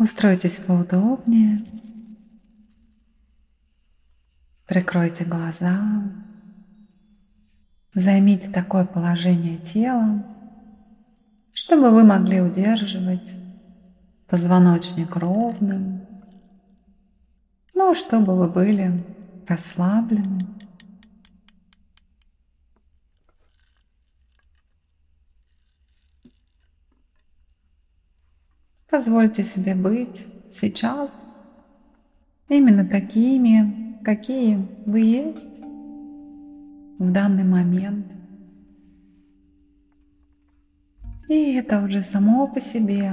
Устройтесь поудобнее. Прикройте глаза. Займите такое положение тела, чтобы вы могли удерживать позвоночник ровным, но чтобы вы были расслаблены. Позвольте себе быть сейчас именно такими, какие вы есть в данный момент. И это уже само по себе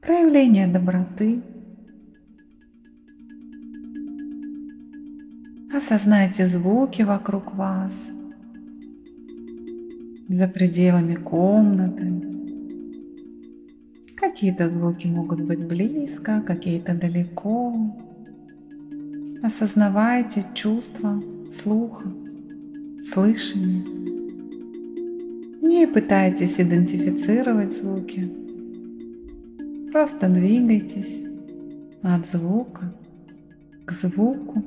проявление доброты. Осознайте звуки вокруг вас, за пределами комнаты. Какие-то звуки могут быть близко, какие-то далеко. Осознавайте чувства слуха, слышания. Не пытайтесь идентифицировать звуки. Просто двигайтесь от звука к звуку.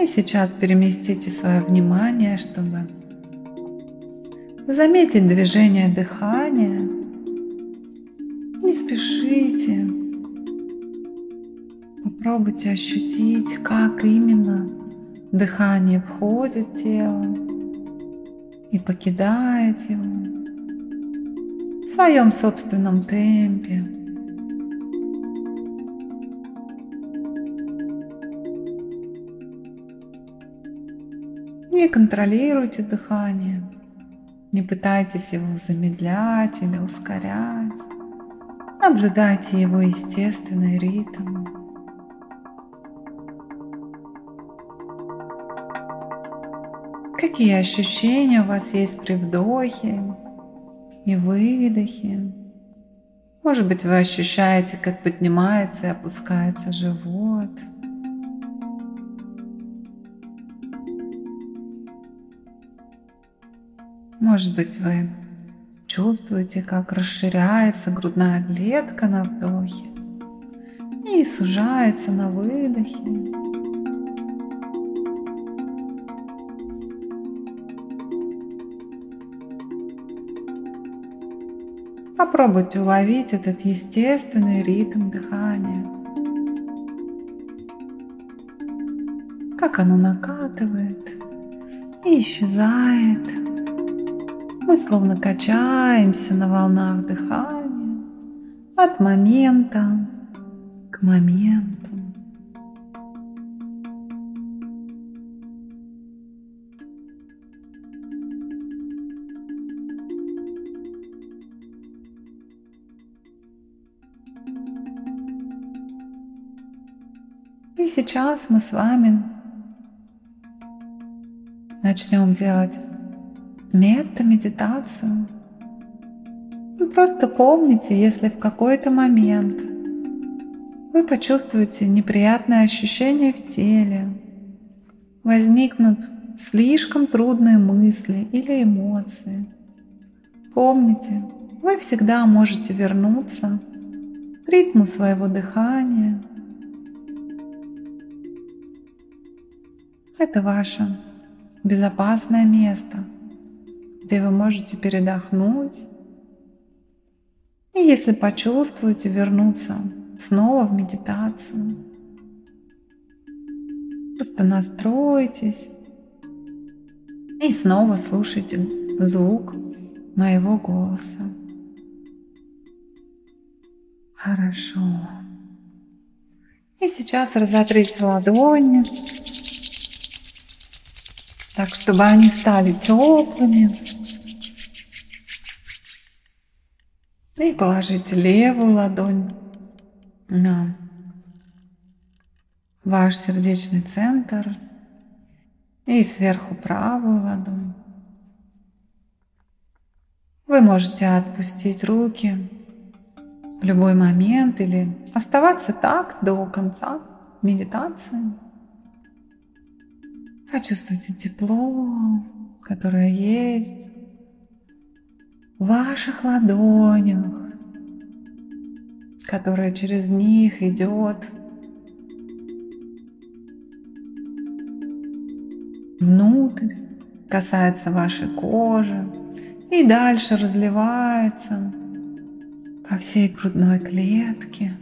И сейчас переместите свое внимание, чтобы заметить движение дыхания. Не спешите. Попробуйте ощутить, как именно дыхание входит в тело и покидает его в своем собственном темпе. Не контролируйте дыхание, не пытайтесь его замедлять или ускорять. Наблюдайте его естественный ритм. Какие ощущения у вас есть при вдохе и выдохе? Может быть, вы ощущаете, как поднимается и опускается живот – Может быть, вы чувствуете, как расширяется грудная клетка на вдохе и сужается на выдохе. Попробуйте уловить этот естественный ритм дыхания. Как оно накатывает и исчезает. Мы словно качаемся на волнах дыхания от момента к моменту. И сейчас мы с вами начнем делать мета-медитацию. Вы просто помните, если в какой-то момент вы почувствуете неприятные ощущения в теле, возникнут слишком трудные мысли или эмоции. Помните, вы всегда можете вернуться к ритму своего дыхания. Это ваше безопасное место – где вы можете передохнуть. И если почувствуете, вернуться снова в медитацию. Просто настройтесь и снова слушайте звук моего голоса. Хорошо. И сейчас разотрите ладони, так, чтобы они стали теплыми. И положите левую ладонь на ваш сердечный центр и сверху правую ладонь. Вы можете отпустить руки в любой момент или оставаться так до конца медитации. Почувствуйте тепло, которое есть в ваших ладонях, которое через них идет внутрь, касается вашей кожи и дальше разливается по всей грудной клетке.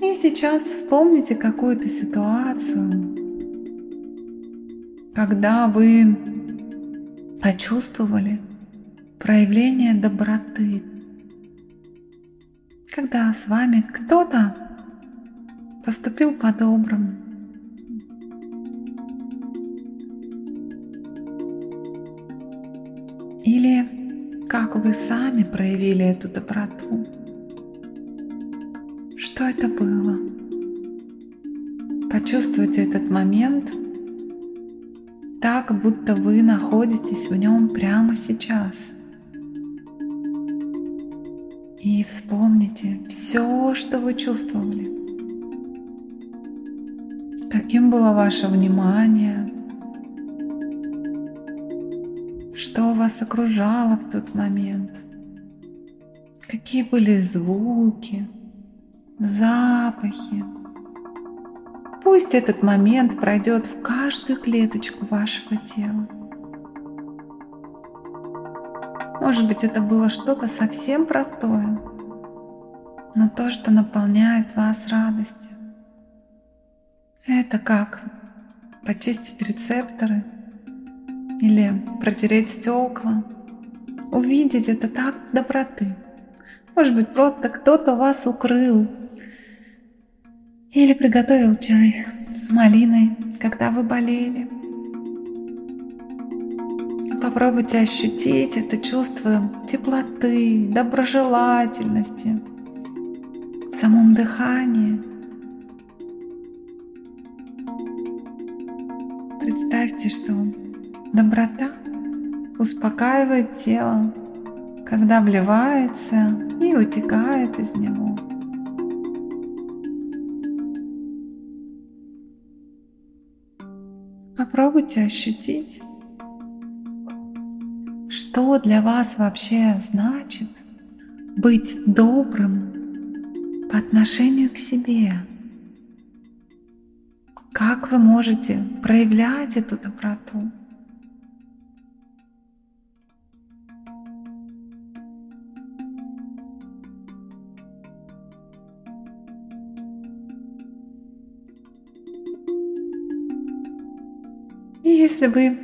И сейчас вспомните какую-то ситуацию, когда вы почувствовали проявление доброты, когда с вами кто-то поступил по-доброму. Или как вы сами проявили эту доброту. Что это было? Почувствуйте этот момент так, будто вы находитесь в нем прямо сейчас. И вспомните все, что вы чувствовали. Каким было ваше внимание? Что вас окружало в тот момент? Какие были звуки? запахи. Пусть этот момент пройдет в каждую клеточку вашего тела. Может быть, это было что-то совсем простое, но то, что наполняет вас радостью. Это как почистить рецепторы или протереть стекла. Увидеть это так доброты. Может быть, просто кто-то вас укрыл или приготовил чай с малиной, когда вы болели. Попробуйте ощутить это чувство теплоты, доброжелательности в самом дыхании. Представьте, что доброта успокаивает тело, когда вливается и вытекает из него. Попробуйте ощутить, что для вас вообще значит быть добрым по отношению к себе. Как вы можете проявлять эту доброту? Если вы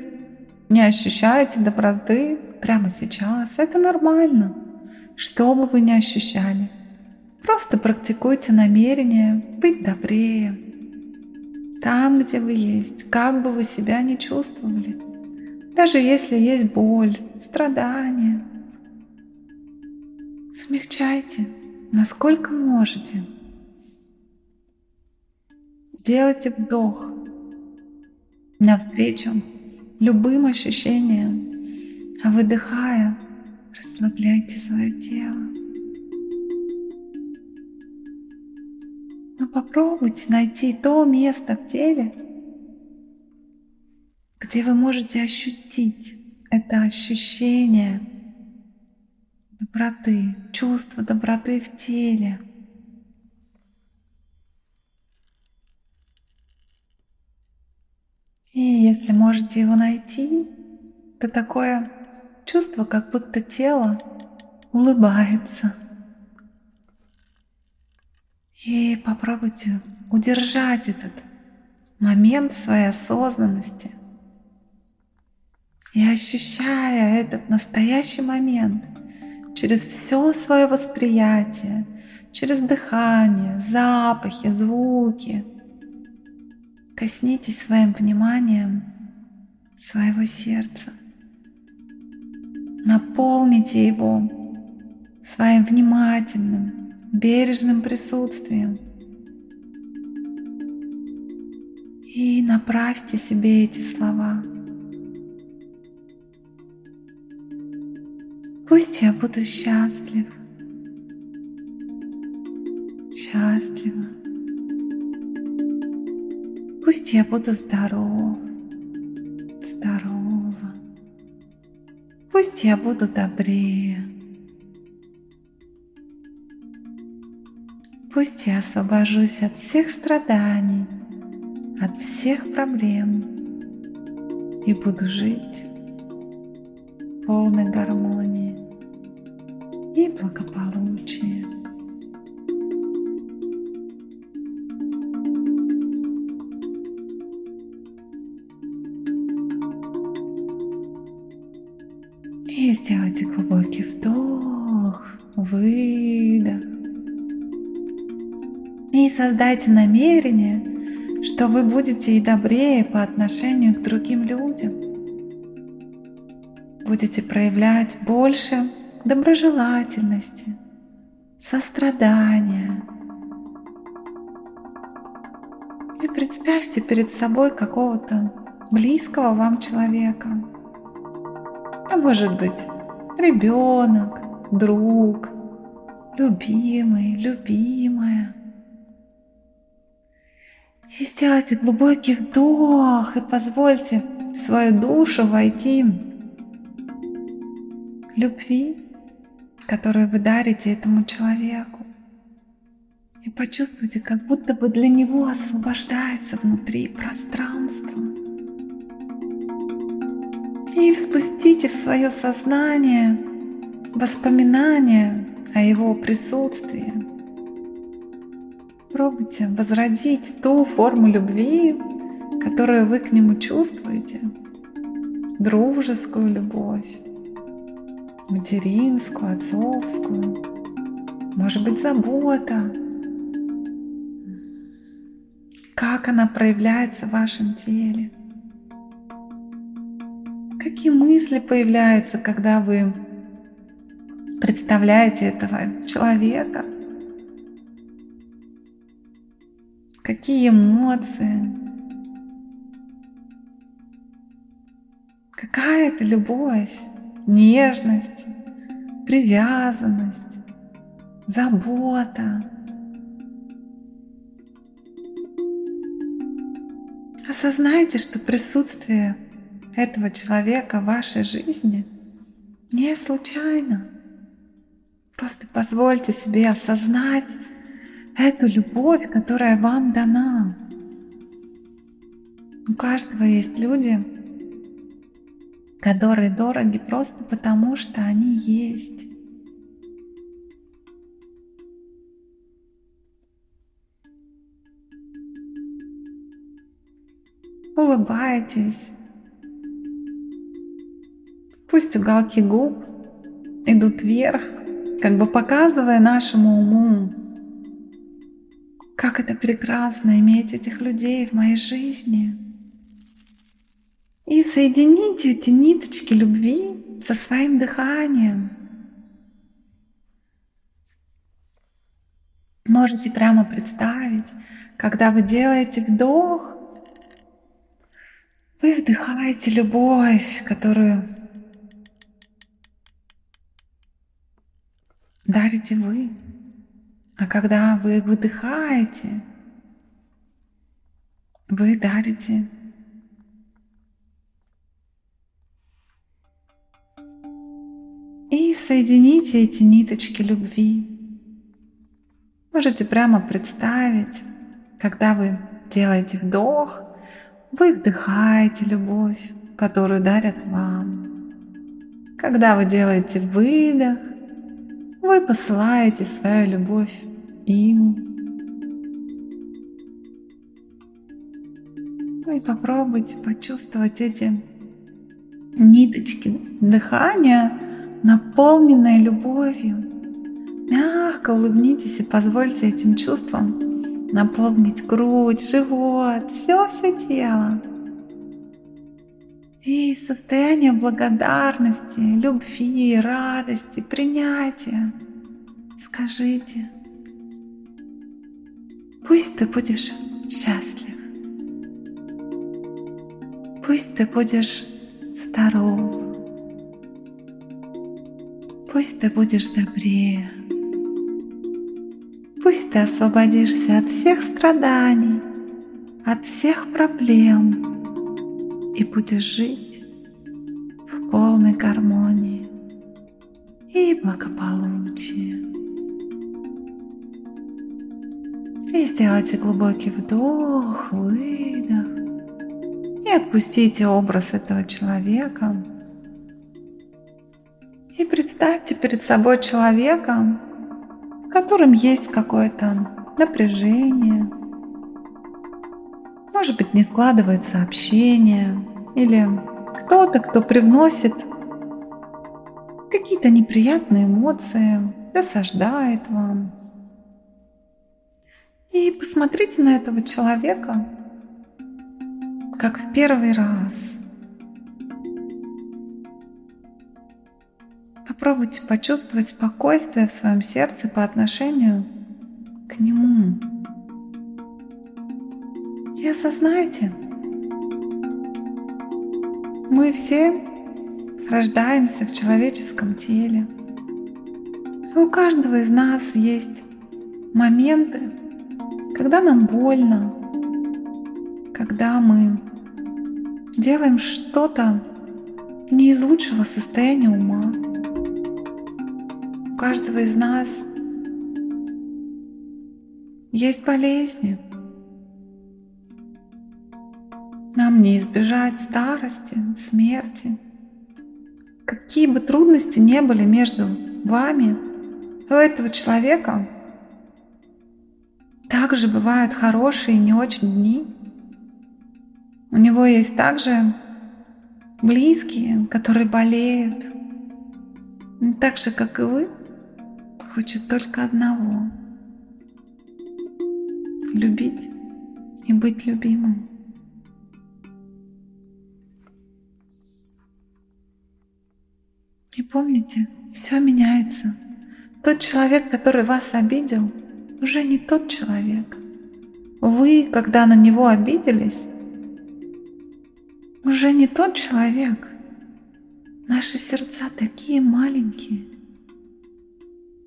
не ощущаете доброты прямо сейчас, это нормально. Что бы вы ни ощущали, просто практикуйте намерение быть добрее. Там, где вы есть, как бы вы себя ни чувствовали. Даже если есть боль, страдания. Смягчайте, насколько можете. Делайте вдох навстречу любым ощущениям, а выдыхая, расслабляйте свое тело. Но попробуйте найти то место в теле, где вы можете ощутить это ощущение доброты, чувство доброты в теле. Если можете его найти, то такое чувство, как будто тело улыбается. И попробуйте удержать этот момент в своей осознанности. И ощущая этот настоящий момент через все свое восприятие, через дыхание, запахи, звуки – Коснитесь своим вниманием своего сердца. Наполните его своим внимательным, бережным присутствием. И направьте себе эти слова. Пусть я буду счастлив, счастлива, пусть я буду здоров, здорова. Пусть я буду добрее. Пусть я освобожусь от всех страданий, от всех проблем и буду жить в полной гармонии и благополучия. Создайте намерение, что вы будете и добрее по отношению к другим людям. Будете проявлять больше доброжелательности, сострадания. И представьте перед собой какого-то близкого вам человека – а может быть ребенок, друг, любимый, любимая. И сделайте глубокий вдох и позвольте в свою душу войти любви, которую вы дарите этому человеку. И почувствуйте, как будто бы для него освобождается внутри пространство и спустите в свое сознание воспоминания о его присутствии. Пробуйте возродить ту форму любви, которую вы к нему чувствуете. Дружескую любовь, материнскую, отцовскую, может быть, забота. Как она проявляется в вашем теле. Какие мысли появляются, когда вы представляете этого человека? Какие эмоции? Какая это любовь, нежность, привязанность, забота. Осознайте, что присутствие этого человека в вашей жизни не случайно. Просто позвольте себе осознать эту любовь, которая вам дана. У каждого есть люди, которые дороги просто потому, что они есть. Улыбайтесь, Пусть уголки губ идут вверх, как бы показывая нашему уму, как это прекрасно иметь этих людей в моей жизни. И соедините эти ниточки любви со своим дыханием. Можете прямо представить, когда вы делаете вдох, вы вдыхаете любовь, которую дарите вы. А когда вы выдыхаете, вы дарите И соедините эти ниточки любви. Можете прямо представить, когда вы делаете вдох, вы вдыхаете любовь, которую дарят вам. Когда вы делаете выдох, вы посылаете свою любовь им. Ну и попробуйте почувствовать эти ниточки дыхания, наполненные любовью. Мягко улыбнитесь и позвольте этим чувствам наполнить грудь, живот, все-все тело. И состояние благодарности, любви, радости, принятия. Скажите, пусть ты будешь счастлив, пусть ты будешь здоров, пусть ты будешь добрее, пусть ты освободишься от всех страданий, от всех проблем и будешь жить в полной гармонии и благополучии. И сделайте глубокий вдох, выдох. И отпустите образ этого человека. И представьте перед собой человека, в котором есть какое-то напряжение. Может быть, не складывается общение. Или кто-то, кто привносит какие-то неприятные эмоции, досаждает вам. И посмотрите на этого человека, как в первый раз. Попробуйте почувствовать спокойствие в своем сердце по отношению к нему. И осознайте, мы все рождаемся в человеческом теле. И у каждого из нас есть моменты, когда нам больно, когда мы делаем что-то не из лучшего состояния ума. У каждого из нас есть болезни. Нам не избежать старости, смерти. Какие бы трудности не были между вами, у этого человека также бывают хорошие и не очень дни. У него есть также близкие, которые болеют. Так же, как и вы, хочет только одного — любить и быть любимым. И помните, все меняется. Тот человек, который вас обидел, уже не тот человек. Вы, когда на него обиделись, уже не тот человек. Наши сердца такие маленькие.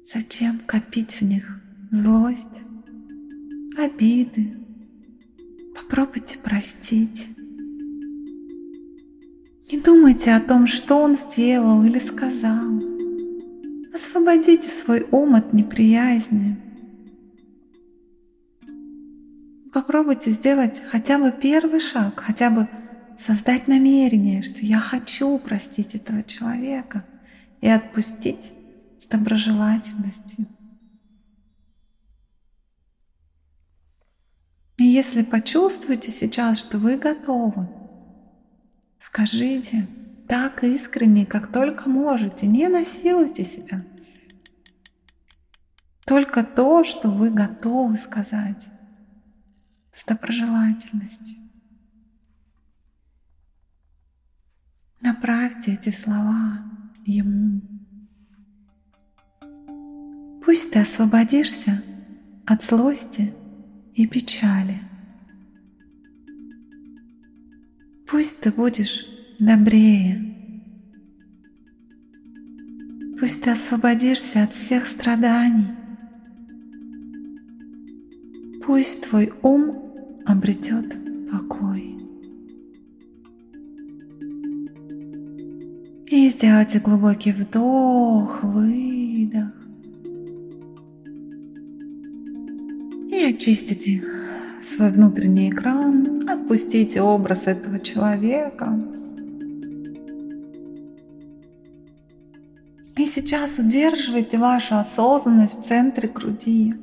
Зачем копить в них злость, обиды? Попробуйте простить. Не думайте о том, что он сделал или сказал. Освободите свой ум от неприязни. Попробуйте сделать хотя бы первый шаг, хотя бы создать намерение, что я хочу простить этого человека и отпустить с доброжелательностью. И если почувствуете сейчас, что вы готовы, скажите так искренне, как только можете, не насилуйте себя. Только то, что вы готовы сказать с доброжелательностью. Направьте эти слова Ему. Пусть ты освободишься от злости и печали. Пусть ты будешь добрее. Пусть ты освободишься от всех страданий. Пусть твой ум обретет покой. И сделайте глубокий вдох, выдох. И очистите свой внутренний экран, отпустите образ этого человека. И сейчас удерживайте вашу осознанность в центре груди.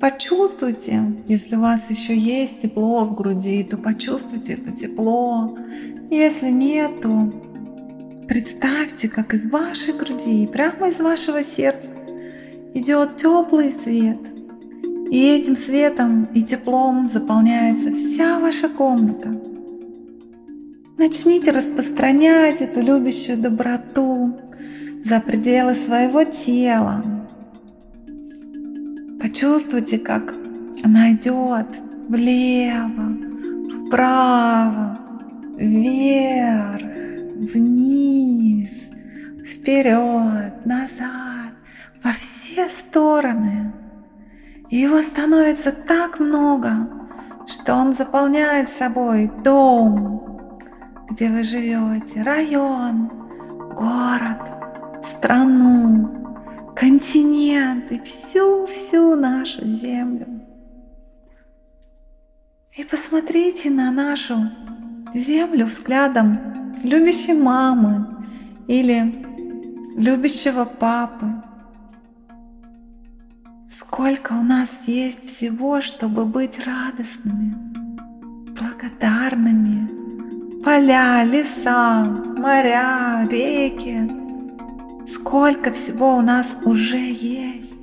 Почувствуйте, если у вас еще есть тепло в груди, то почувствуйте это тепло. Если нет, то представьте, как из вашей груди, прямо из вашего сердца идет теплый свет. И этим светом и теплом заполняется вся ваша комната. Начните распространять эту любящую доброту за пределы своего тела, Почувствуйте, как она идет влево, вправо, вверх, вниз, вперед, назад, во все стороны. И его становится так много, что он заполняет собой дом, где вы живете, район, город, страну, континент и всю-всю нашу землю. И посмотрите на нашу землю взглядом любящей мамы или любящего папы. Сколько у нас есть всего, чтобы быть радостными, благодарными. Поля, леса, моря, реки. Сколько всего у нас уже есть.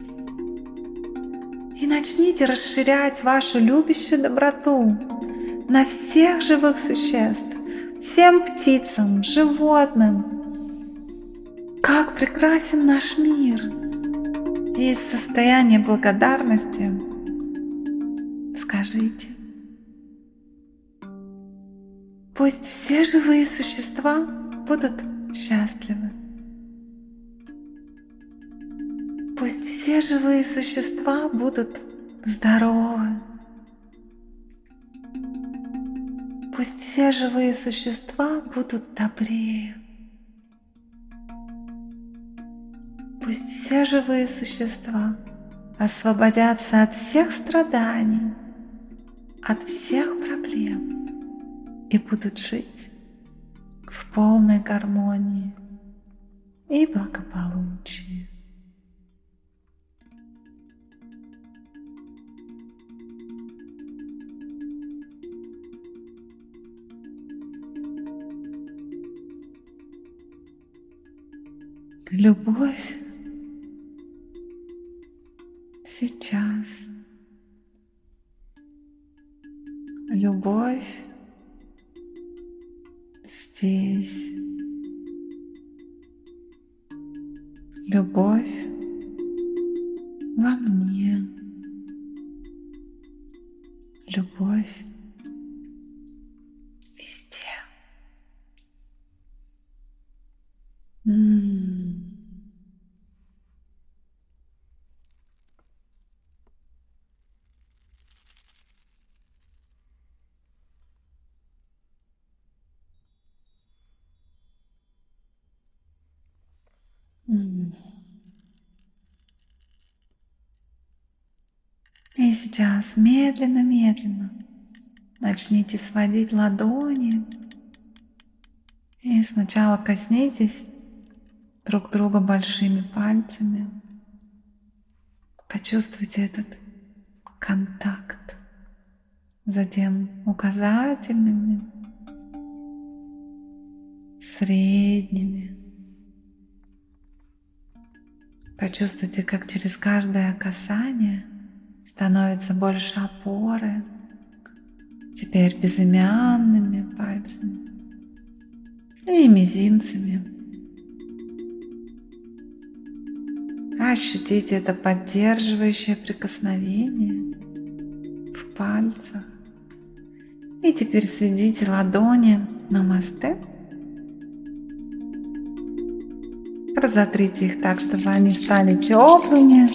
И начните расширять вашу любящую доброту на всех живых существ, всем птицам, животным. Как прекрасен наш мир! И из состояния благодарности скажите, пусть все живые существа будут счастливы. Все живые существа будут здоровы. Пусть все живые существа будут добрее. Пусть все живые существа освободятся от всех страданий, от всех проблем и будут жить в полной гармонии и благополучии. Любовь сейчас. Любовь здесь. Любовь во мне. Любовь сейчас медленно-медленно начните сводить ладони. И сначала коснитесь друг друга большими пальцами. Почувствуйте этот контакт. Затем указательными, средними. Почувствуйте, как через каждое касание – становится больше опоры. Теперь безымянными пальцами и мизинцами. Ощутите это поддерживающее прикосновение в пальцах. И теперь сведите ладони на мосты. Разотрите их так, чтобы они стали теплыми.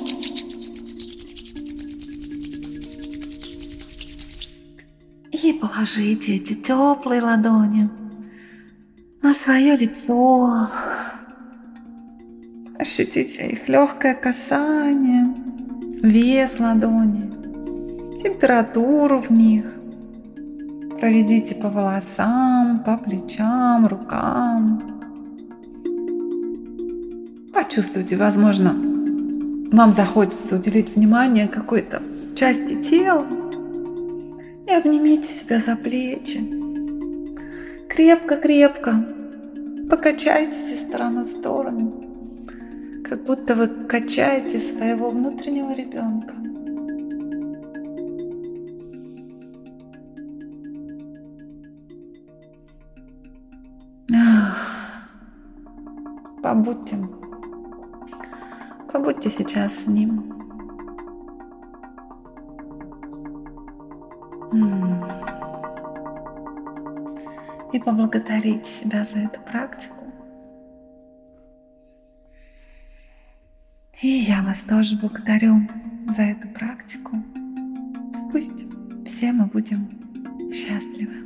Положите эти теплые ладони на свое лицо. Ощутите их легкое касание, вес ладони, температуру в них. Проведите по волосам, по плечам, рукам. Почувствуйте, возможно, вам захочется уделить внимание какой-то части тела и обнимите себя за плечи. Крепко-крепко покачайтесь из стороны в сторону, как будто вы качаете своего внутреннего ребенка. Побудьте, побудьте сейчас с ним. И поблагодарить себя за эту практику. И я вас тоже благодарю за эту практику. Пусть все мы будем счастливы.